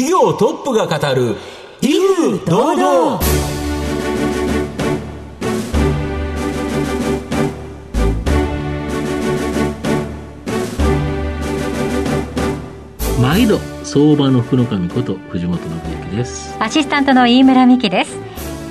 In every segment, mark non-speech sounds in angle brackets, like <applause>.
企業トップが語る威風堂々。毎度相場の福の神こと藤本信之です。アシスタントの飯村美希です。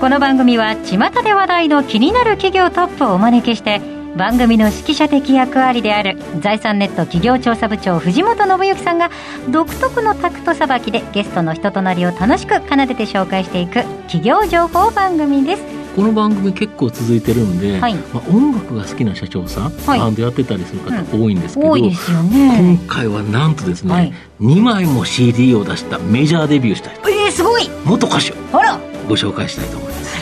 この番組は巷で話題の気になる企業トップをお招きして番組の指揮者的役割である財産ネット企業調査部長藤本信之さんが独特のタクトさばきでゲストの人となりを楽しく奏でて紹介していく企業情報番組です。この番組結構続いてるんで、はい。まあ、音楽が好きな社長さん、はい。バンドやってたりする方多いんですけど、多いですよね。今回はなんとですね、はい。2枚も CD を出したメジャーデビューした人えー、すごい。元歌手あら。ご紹介したいと思います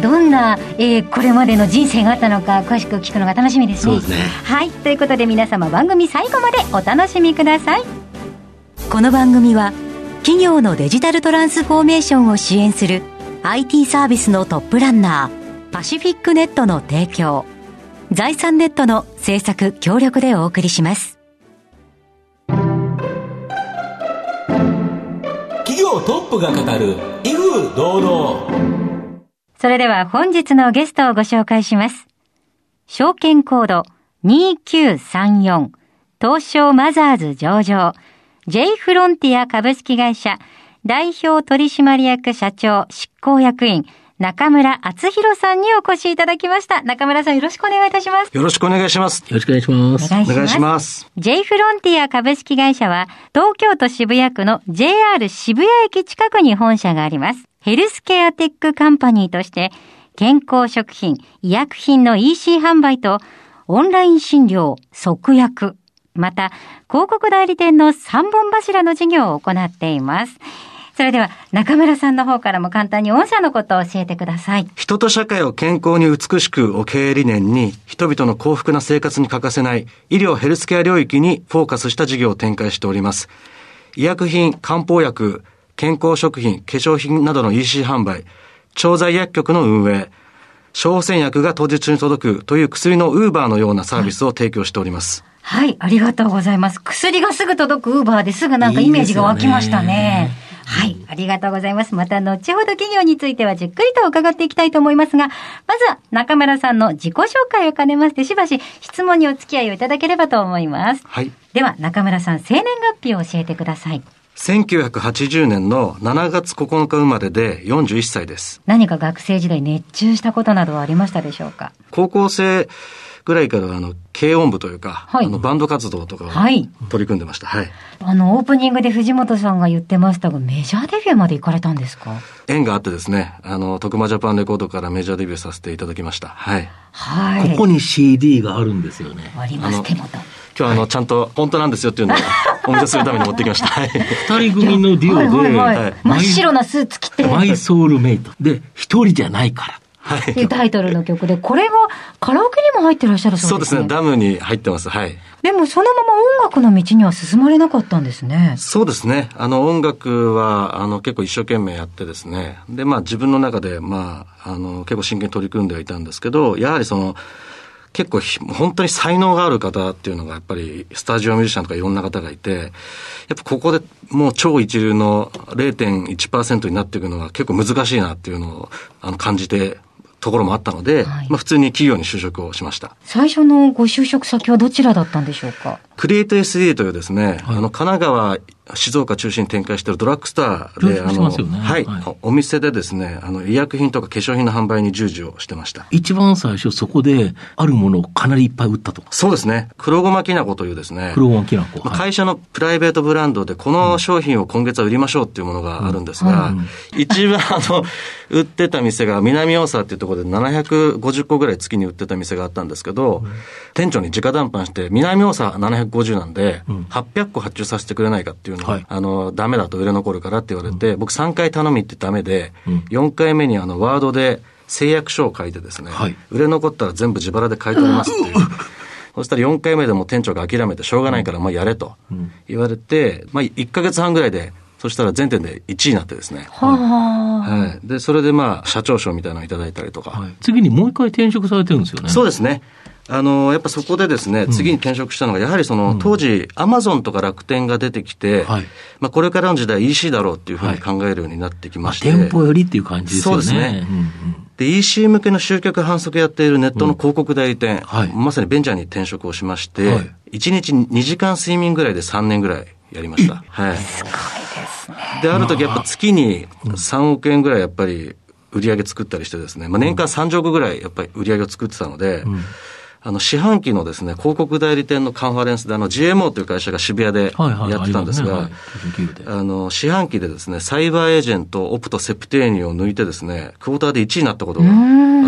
どんな、えーこれまでの人生があったのか詳しく聞くのが楽しみですね。そうですね。はい。ということで皆様番組最後までお楽しみください。この番組は企業のデジタルトランスフォーメーションを支援する IT サービスのトップランナーパシフィックネットの提供財産ネットの制作協力でお送りします。企業トップが語る威風堂々それでは本日のゲストをご紹介します。証券コード2934東証マザーズ上場 J フロンティア株式会社代表取締役社長執行役員中村敦弘さんにお越しいただきました。中村さんよろしくお願いいたします。よろしくお願いします。よろしくお願いしますお願いします。お願いします。J フロンティア株式会社は東京都渋谷区の JR 渋谷駅近くに本社があります。ヘルスケアテックカンパニーとして健康食品、医薬品の EC 販売とオンライン診療、即薬、また広告代理店の3本柱の事業を行っています。それでは中村さんの方からも簡単に御社のことを教えてください。人と社会を健康に美しくを経営理念に、人々の幸福な生活に欠かせない医療ヘルスケア領域にフォーカスした事業を展開しております。医薬品、漢方薬、健康食品、化粧品などの EC 販売、調剤薬局の運営、小選薬が当日に届くという薬のウーバーのようなサービスを提供しております。はい、ありがとうございます。薬がすぐ届くウーバーですぐなんかイメージが湧きましたね。はい、ありがとうございます。また後ほど企業についてはじっくりと伺っていきたいと思いますが、まずは中村さんの自己紹介を兼ねましてしばし質問にお付き合いをいただければと思います。はい。では中村さん、生年月日を教えてください。1980年の7月9日生まれで41歳です。何か学生時代熱中したことなどはありましたでしょうか？高校生ぐらいからあの軽音部というか、はいあのバンド活動とかをはい取り組んでました。はい。あの、オープニングで藤本さんが言ってましたが、メジャーデビューまで行かれたんですか？縁があってですね、あの、徳間ジャパンレコードからメジャーデビューさせていただきました。はい。はい。ここに CD があるんですよねあります、手元。今日あの、ちゃんと本当なんですよっていうのを <laughs> お見せするために持ってきました。はい。二人組のデュオで、はいはいはいはい真っ白なスーツ着て。マイソウルメイトで一人じゃないからっていうタイトルの曲で、これがカラオケにも入ってらっしゃるそでね。そううですすね、ダムに入ってます。はい。でもそのまま音楽の道には進まれなかったんですね。そうですね。あの、音楽は、あの、結構一生懸命やってですね。で、まあ、自分の中で、まあ、あの、結構真剣に取り組んではいたんですけど、やはりその、結構ひ、本当に才能がある方っていうのが、やっぱり、スタジオミュージシャンとかいろんな方がいて、やっぱここでもう超一流の0.1%になっていくのは結構難しいなっていうのを、あの、感じて、ところもあったので、はい。まあ、普通に企業に就職をしました。最初のご就職先はどちらだったんでしょうか？クリエイト SD というですね、あの、神奈川、静岡中心に展開しているドラッグストアで、あの、はい、はい。お店でですね、あの、医薬品とか化粧品の販売に従事をしてました。一番最初そこであるものをかなりいっぱい売ったと。そうですね、黒ごまきな粉というですね、黒ごまきな粉ま会社のプライベートブランドで、この商品を今月は売りましょうっていうものがあるんですが、一番あの、売ってた店が南大沢っていうところで750個ぐらい月に売ってた店があったんですけど、店長に直談判して、南大沢750なんで、800個発注させてくれないかっていうはいあの、ダメだと売れ残るからって言われて、僕3回頼みってダメで、うん4回目にあの、ワードで誓約書を書いてですね、はい売れ残ったら全部自腹で買い取りますっていう。<laughs> そしたら4回目でも店長が諦めてしょうがないから、まあやれと言われて、まあ1ヶ月半ぐらいで、そしたら全店で1位になってですね。はあ。はい。で、それでまあ、社長賞みたいなのをいただいたりとか。はい次にもう一回転職されてるんですよね。そうですね。あの、やっぱそこでですね、次に転職したのが、やはりその、当時、アマゾンとか楽天が出てきて、はい。まあ、これからの時代 EC だろうっていうふうに考えるようになってきまあ、まして。店舗よりっていう感じですよね。そうですね。んうん。で、EC 向けの集客販促やっているネットの広告代理店、はい。まさにベンチャーに転職をしまして、はい。1日2時間睡眠ぐらいで3年ぐらいやりました。はい。すごいですね。で、ある時やっぱ月に3億円ぐらいやっぱり売り上げ作ったりしてですね、まあ、年間30億ぐらいやっぱり売り上げを作ってたので、あの、四半期のですね、広告代理店のカンファレンスで、あの、GMO という会社が渋谷で。やってたんですが、ありますねはい99であの、四半期でですね、サイバーエージェント、オプト、セプテーニを抜いてですね、クォーターで1位になったことがあ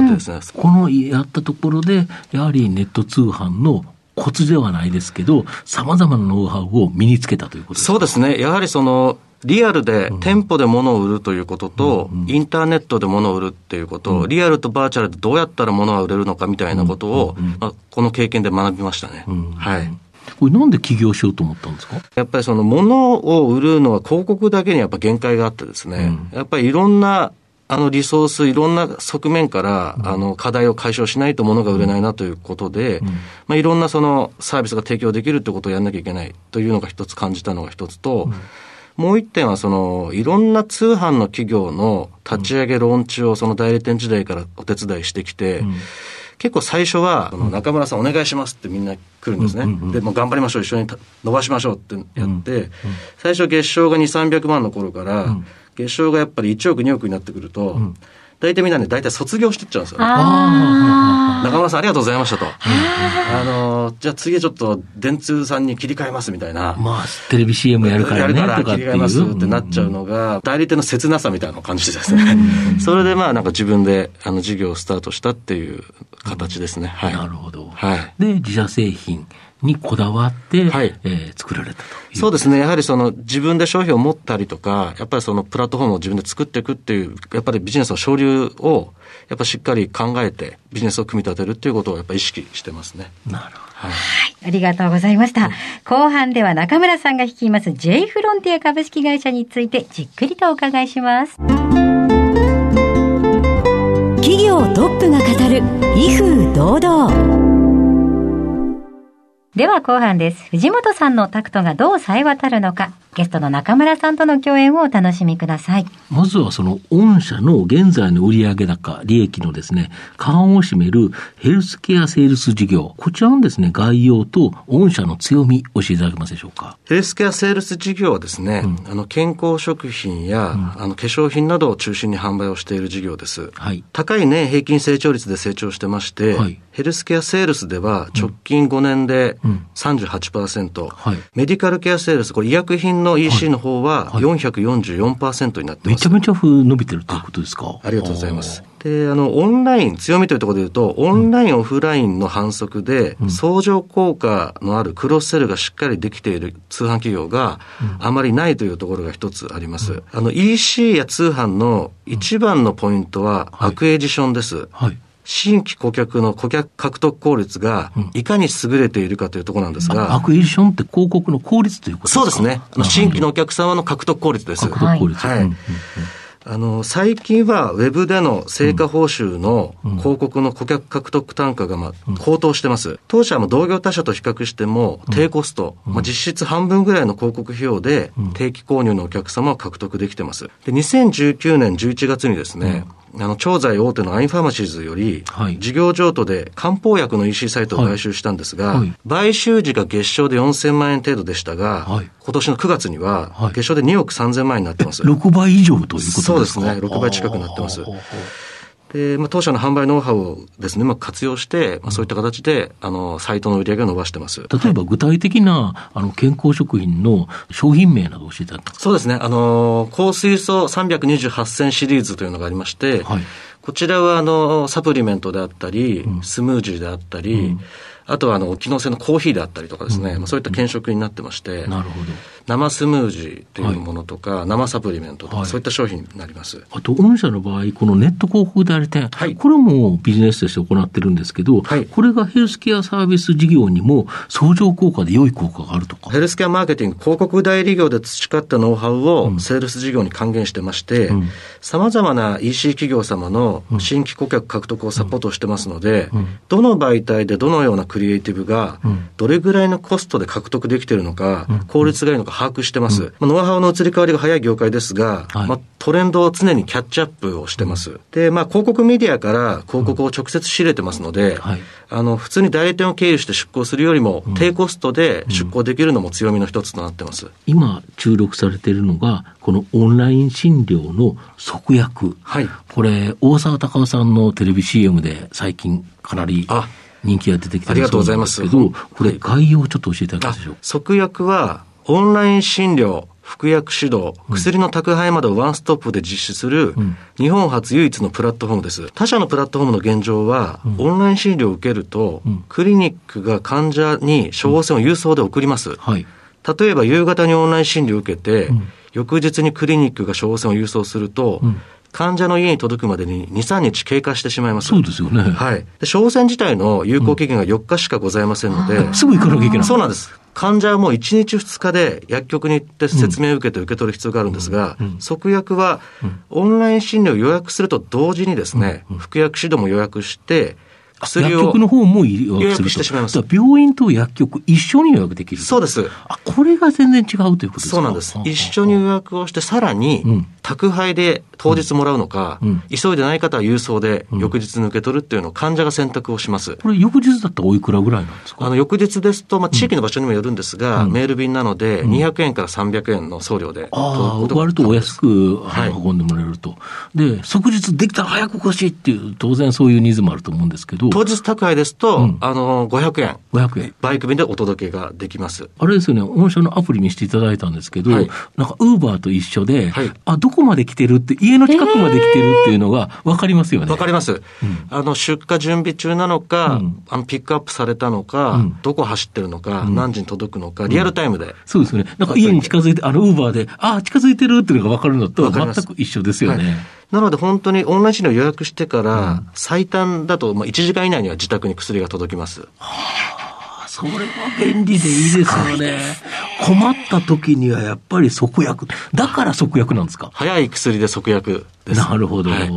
ってですね、このやったところで、やはりネット通販のコツではないですけど、様々なノウハウを身につけたということですか？そうですね。やはりその、リアルで店舗で物を売るということと、インターネットで物を売るっていうこと、リアルとバーチャルでどうやったら物が売れるのかみたいなことを、まあ、この経験で学びましたね。はい。これなんで起業しようと思ったんですか？やっぱりその物を売るのは広告だけにやっぱ限界があってですね、やっぱりいろんなあのリソース、いろんな側面から、あの課題を解消しないと物が売れないなということで、まあ、いろんなそのサービスが提供できるってことをやんなきゃいけないというのが一つ感じたのが一つと、もう一点はその、いろんな通販の企業の立ち上げ、ローンチをその代理店時代からお手伝いしてきて、結構最初は、中村さんお願いしますってみんな来るんですね。で、もう頑張りましょう、一緒にた伸ばしましょうってやって、最初月賞が2、300万の頃から、月賞がやっぱり1億、2億になってくると、大体みんなね、大体卒業してっちゃうんですよね。あ <laughs> 中村さんありがとうございましたと。あの、じゃあ次ちょっと電通さんに切り替えますみたいな。まあ、テレビ CM やるからね、やるからとかっていう。切り替えますってなっちゃうのが、代理店の切なさみたいなのを感じてですね。<laughs> それでまあなんか自分であの事業をスタートしたっていう形ですね。はい。なるほど。はい。で、自社製品にこだわって、はいえー作られたと。そうですね。やはりその自分で商品を持ったりとか、やっぱりそのプラットフォームを自分で作っていくっていう、やっぱりビジネスの省流を、やっぱりしっかり考えてビジネスを組み立てるっていうことをやっぱり意識してますね。なるほど。はい。ありがとうございました。後半では中村さんが率います J フロンティア株式会社についてじっくりとお伺いします。企業トップが語る威風堂々では後半です。藤本さんのタクトがどう冴え渡るのか、ゲストの中村さんとの共演をお楽しみください。まずはその御社の現在の売上高、利益のですね、過半を占めるヘルスケアセールス事業。こちらのですね、概要と御社の強み、教えていただけますでしょうか？ヘルスケアセールス事業はですね、あの健康食品や、あの化粧品などを中心に販売をしている事業です。はい。高い年平均成長率で成長してまして、はいヘルスケアセールスでは直近5年でうん38%、はいメディカルケアセールス、これ医薬品の EC の方ははい444%になってます。めちゃめちゃ伸びてるということですか？ありがとうございます。で、あの、オンライン、強みというところで言うと、オンライン、オフラインの反則で、相乗効果のあるクロスセルがしっかりできている通販企業があまりないというところが一つあります。あの、EC や通販の一番のポイントは、はいアクエディションです。はい。新規顧客の顧客獲得効率がいかに優れているかというところなんですあが、アクエディションって広告の効率ということですか？そうですね。あの新規のお客様の獲得効率です。獲得効率。はい。うんうんあの、最近はウェブでの成果報酬の広告の顧客獲得単価がまあ高騰してます。当社はもう同業他社と比較しても低コスト、まあ、実質半分ぐらいの広告費用で定期購入のお客様を獲得できてます。で、2019年11月にですね、あの、調剤大手のアインファーマシーズよりはい、事業譲渡で漢方薬の EC サイトを買収したんですが、はい。はい買収時が月賞で4000万円程度でしたが、はい。今年の9月にははい。月賞で2億3000万円になってます。6倍以上ということですか？そうですね。6倍近くなってますで、まあ、当社の販売ノウハウをですね、うまく活用して、まあ、そういった形で、あの、サイトの売り上げを伸ばしてます。例えば具体的なあの健康食品の商品名など教えてそうですね。あの、高水素328選シリーズというのがありまして、はい。こちらは、あの、サプリメントであったり、スムージーであったり、あとはあの機能性のコーヒーであったりとかですね、まあ、そういった検食になってまして、なるほど。生スムージーというものとか、生サプリメントとか、はい。そういった商品になります。あと、御社の場合、このネット広告代理店、はい。これもビジネスとして行ってるんですけど、はい。これがヘルスケアサービス事業にも相乗効果で良い効果があるとか。ヘルスケアマーケティング、広告代理業で培ったノウハウをセールス事業に還元してましてうん、さまざまな EC 企業様の新規顧客獲得をサポートしてますので、どの媒体でどのようなクリエイティブがうん、どれぐらいのコストで獲得できているのか、効率がいいのか把握してます。まあノウハウの移り変わりが早い業界ですが、はいまあトレンドを常にキャッチアップをしてます。で、まあ広告メディアから広告を直接仕入れてますので、はいあの、普通に代理店を経由して出向するよりも、低コストで出向できるのも強みの一つとなってます。今注力されているのが、このオンライン診療の即約。はい。これ、大沢たかおさんのテレビ CM で最近かなりあ人気が出てきてありがとうございますそうなんですけど、これ概要をちょっと教えていただけますでしょうか？即薬は、オンライン診療、服薬指導、薬の宅配までをワンストップで実施するん、日本初唯一のプラットフォームです。他社のプラットフォームの現状は、オンライン診療を受けるとん、クリニックが患者に処方箋を郵送で送ります。はい。例えば夕方にオンライン診療を受けて、ん翌日にクリニックが処方箋を郵送すると、ん患者の家に届くまでに2、3日経過してしまいます。そうですよね。はい。で、処方箋自体の有効期限が4日しかございませんので、すぐ行かなきゃいけない。そうなんです。患者はもう1日2日で薬局に行って説明を受けて受け取る必要があるんですが、即薬はオンライン診療を予約すると同時にですね、服薬指導も予約して、薬を。薬局の方も予約してしまいます。病院と薬局一緒に予約できる。そうです。あ、これが全然違うということですか？そうなんです。一緒に予約をして、さらにうん、宅配で当日もらうのか、うん。急いでない方は郵送で翌日に受け取るっていうのを患者が選択をします。これ翌日だったらおいくらぐらいなんですか？あの、翌日ですと、まあ、地域の場所にもよるんですが、メール便なので、200円から300円の送料でああ、割とお安く運んでもらえると。で、即日できたら早く欲しいっていう、当然そういうニーズもあると思うんですけど、当日宅配ですと、うんあの、500円。500円。バイク便でお届けができます。あれですよね、御社のアプリ見せていただいたんですけど、はいなんか、ウーバーと一緒で、はいあ、どこまで来てるって、家の近くまで来てるっていうのが分かりますよね。わかります。あの、出荷準備中なのか、うんあの、ピックアップされたのか、うんどこ走ってるのか、何時に届くのか、リアルタイムで。そうですよね。なんか家に近づいて、あの、ウーバーで、あ、近づいてるっていうのが分かるのと全く一緒ですよね。はいなので本当にオンライン診療予約してから、最短だと、まあ、1時間以内には自宅に薬が届きます。あそれは便利でいいですよね。困った時にはやっぱり即薬。だから即薬なんですか？早い薬で即薬です。なるほど。はい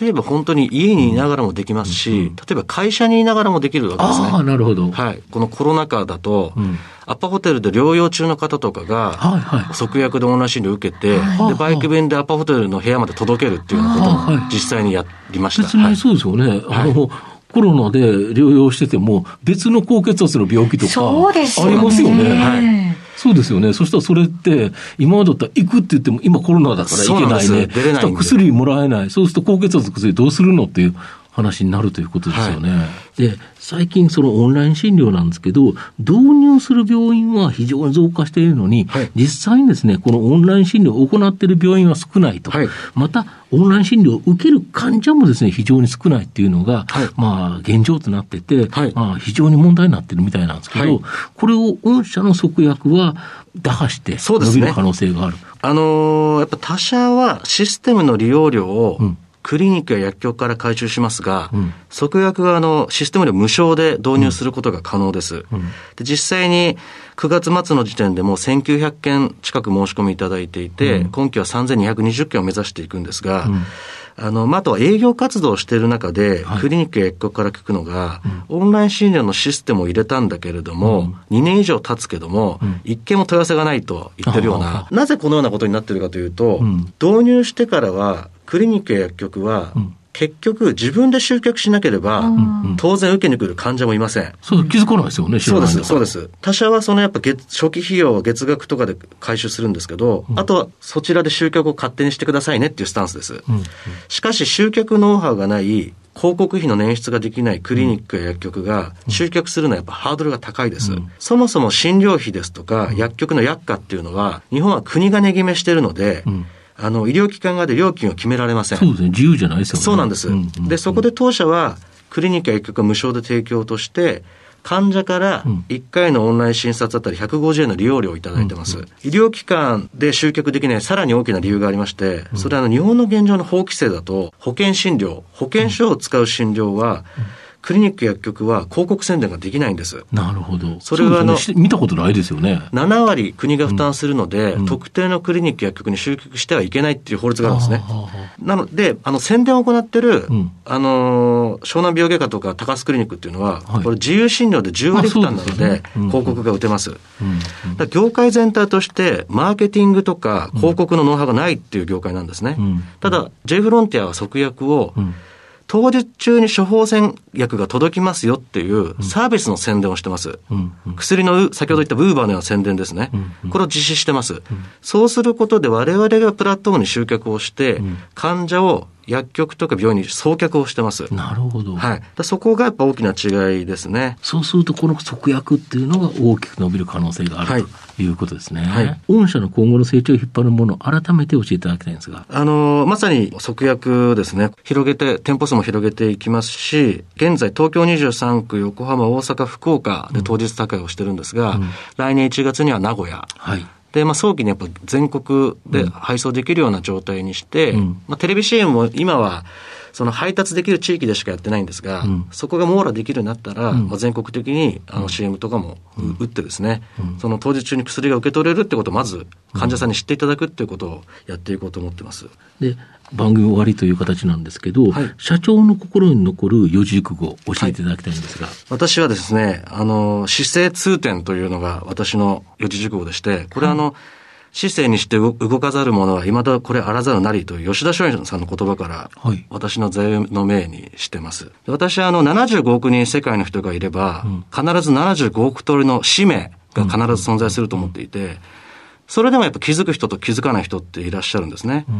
例えば本当に家にいながらもできますし、例えば会社にいながらもできるわけですね。ああ、なるほど。はい。このコロナ禍だと、んアパホテルで療養中の方とかが、はいはい即薬でオンライン診療を受けて、はいで、バイク便でアパホテルの部屋まで届けるっていうようなことはいを実際にやりました。別にそうですよね。あの、コロナで療養してても、別の高血圧の病気とか、ありますよね。はいそうですよね。そしたらそれって、今までだったら行くって言っても、今コロナだから行けないね。そうな薬もらえない。そうすると高血圧の薬どうするのっていう話になるということですよね。で、最近そのオンライン診療なんですけど、導入する病院は非常に増加しているのに、はい。実際にですね、このオンライン診療を行っている病院は少ないと。はい。また、オンライン診療を受ける患者もですね、非常に少ないっていうのが、はい。まあ、現状となってて、はい。まあ、非常に問題になってるみたいなんですけど、はい。これを御社の即薬は打破してそうですね。伸びる可能性がある。あのーやっぱ他社はシステムの利用料をうんクリニックや薬局から回収しますが、うん。即薬はあのシステム料無償で導入することが可能です。で実際に9月末の時点でもう1900件近く申し込みいただいていて、今期は3220件を目指していくんですが、あの、まあ、あとは営業活動をしている中で、はい。クリニックや薬局から聞くのが、オンライン診療のシステムを入れたんだけれども、2年以上経つけども、一件も問い合わせがないと言ってるような、なぜこのようなことになっているかというと、うん。導入してからは、クリニックや薬局は、ん。結局自分で集客しなければ、ん。当然受けに来る患者もいません。そう、気づかないですよね、そうです、そうです。他社はそのやっぱ月初期費用は月額とかで回収するんですけど、あとはそちらで集客を勝手にしてくださいねっていうスタンスです。うん。しかし集客ノウハウがない、広告費の捻出ができないクリニックや薬局が集客するのはやっぱハードルが高いです。そもそも診療費ですとか薬局の薬価っていうのは日本は国が値決めしてるので、んあの医療機関側で料金を決められません。そうですね、自由じゃないですよね。そうなんです。うんうんで、そこで当社は、クリニックや薬局を無償で提供として、患者から1回のオンライン診察あたり150円の利用料をいただいてます。医療機関で集客できないさらに大きな理由がありまして、それはあの日本の現状の法規制だと、保険診療、保険証を使う診療は、クリニック薬局は広告宣伝ができないんです。なるほど。それはあのね見たことないですよね。7割国が負担するので、特定のクリニック薬局に集客してはいけないっていう法律があるんですね。なので、あの、宣伝を行ってる、うんあのー湘南病外科とか高須クリニックっていうのは、はいこれ自由診療で10割負担なので、でねうん広告が打てます。業界全体として、マーケティングとか広告のノウハウがないっていう業界なんですね。うんただ、J フロンティアは即薬を、うん当日中に処方箋薬が届きますよっていうサービスの宣伝をしてます。うんうん薬のう、先ほど言ったブーバーのような宣伝ですね。うんこれを実施してます。そうすることで我々がプラットフォームに集客をして、ん患者を薬局とか病院に送客をしてます。なるほど。はい。そこがやっぱ大きな違いですね。そうすると、この即薬っていうのが大きく伸びる可能性がある、はいということですね。はい御社の今後の成長を引っ張るものを改めて教えていただきたいんですが。あのーまさに即薬ですね。広げて、店舗数も広げていきますし、現在東京23区、横浜、大阪、福岡で当日高いをしてるんですが、来年1月には名古屋、はい。で、まあ、早期にやっぱ全国で配送できるような状態にして、うん。まあ、テレビ CM も今は、その配達できる地域でしかやってないんですが、うん。そこが網羅できるようになったら、うん。まあ、全国的にあの CM とかも打ってですね、その当日中に薬が受け取れるってことをまず患者さんに知っていただくっていうことをやっていこうと思ってます。で、番組終わりという形なんですけど、はい。社長の心に残る四字熟語を教えていただきたいんですが。私はですね、あの、姿勢通点というのが私の四字熟語でして、これはあの、姿勢にして動動かざる者は未だこれあらざるなりという吉田松陰さんの言葉から、はい。私の座右の銘にしてます。で私はあの、75億人世界の人がいれば、必ず75億通りの使命が必ず存在すると思っていて、それでもやっぱ気づく人と気づかない人っていらっしゃるんですね。で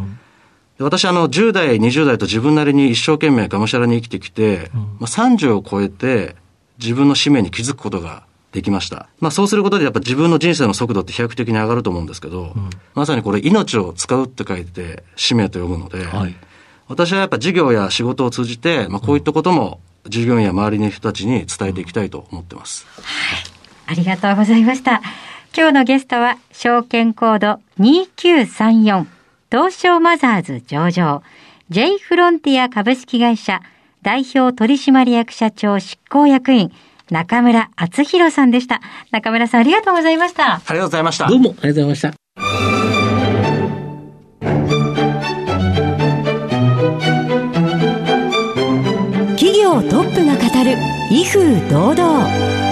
私あの、10代、20代と自分なりに一生懸命がむしゃらに生きてきて、まあ、30を超えて自分の使命に気づくことができました。まあそうすることでやっぱ自分の人生の速度って飛躍的に上がると思うんですけど、まさにこれ命を使うって書いて使命と呼ぶので、はい。私はやっぱ事業や仕事を通じて、まあこういったことも従業員や周りの人たちに伝えていきたいと思ってます。ありがとうございました。今日のゲストは、証券コード2934、東証マザーズ上場、J フロンティア株式会社、代表取締役社長執行役員、中村敦弘さんでした。中村さんありがとうございました。ありがとうございましたどう。もありがとうございました。企業トップが語る威風堂々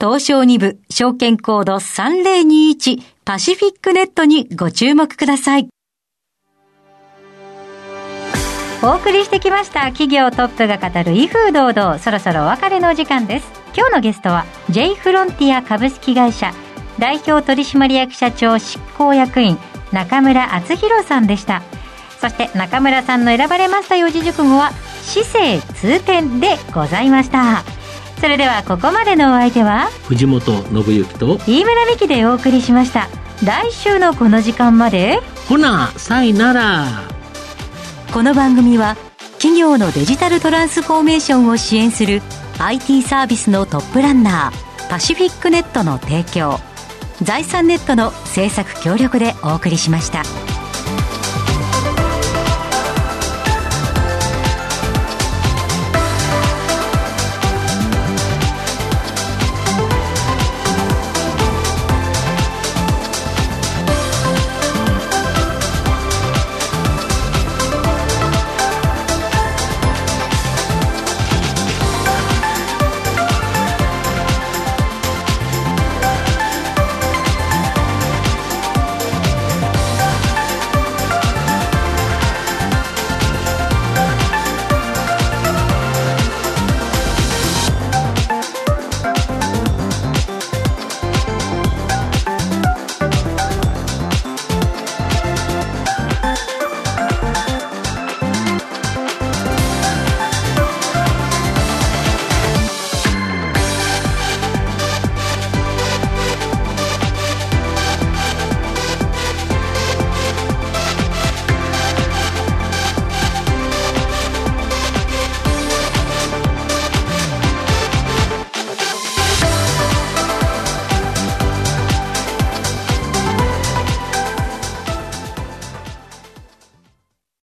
東証2部証券コード3021パシフィックネットにご注目ください。お送りしてきました。企業トップが語る威風堂々。そろそろお別れのお時間です。今日のゲストは J フロンティア株式会社。代表取締役社長執行役員中村敦弘さんでした。そして中村さんの選ばれました四字熟語は姿勢通点でございました。それではここまでのお相手は藤本信之と、飯村美希でお送りしました来週のこの時間までほな、さいなら。この番組は企業のデジタルトランスフォーメーションを支援する IT サービスのトップランナーパシフィックネットの提供財産ネットの制作協力でお送りしました。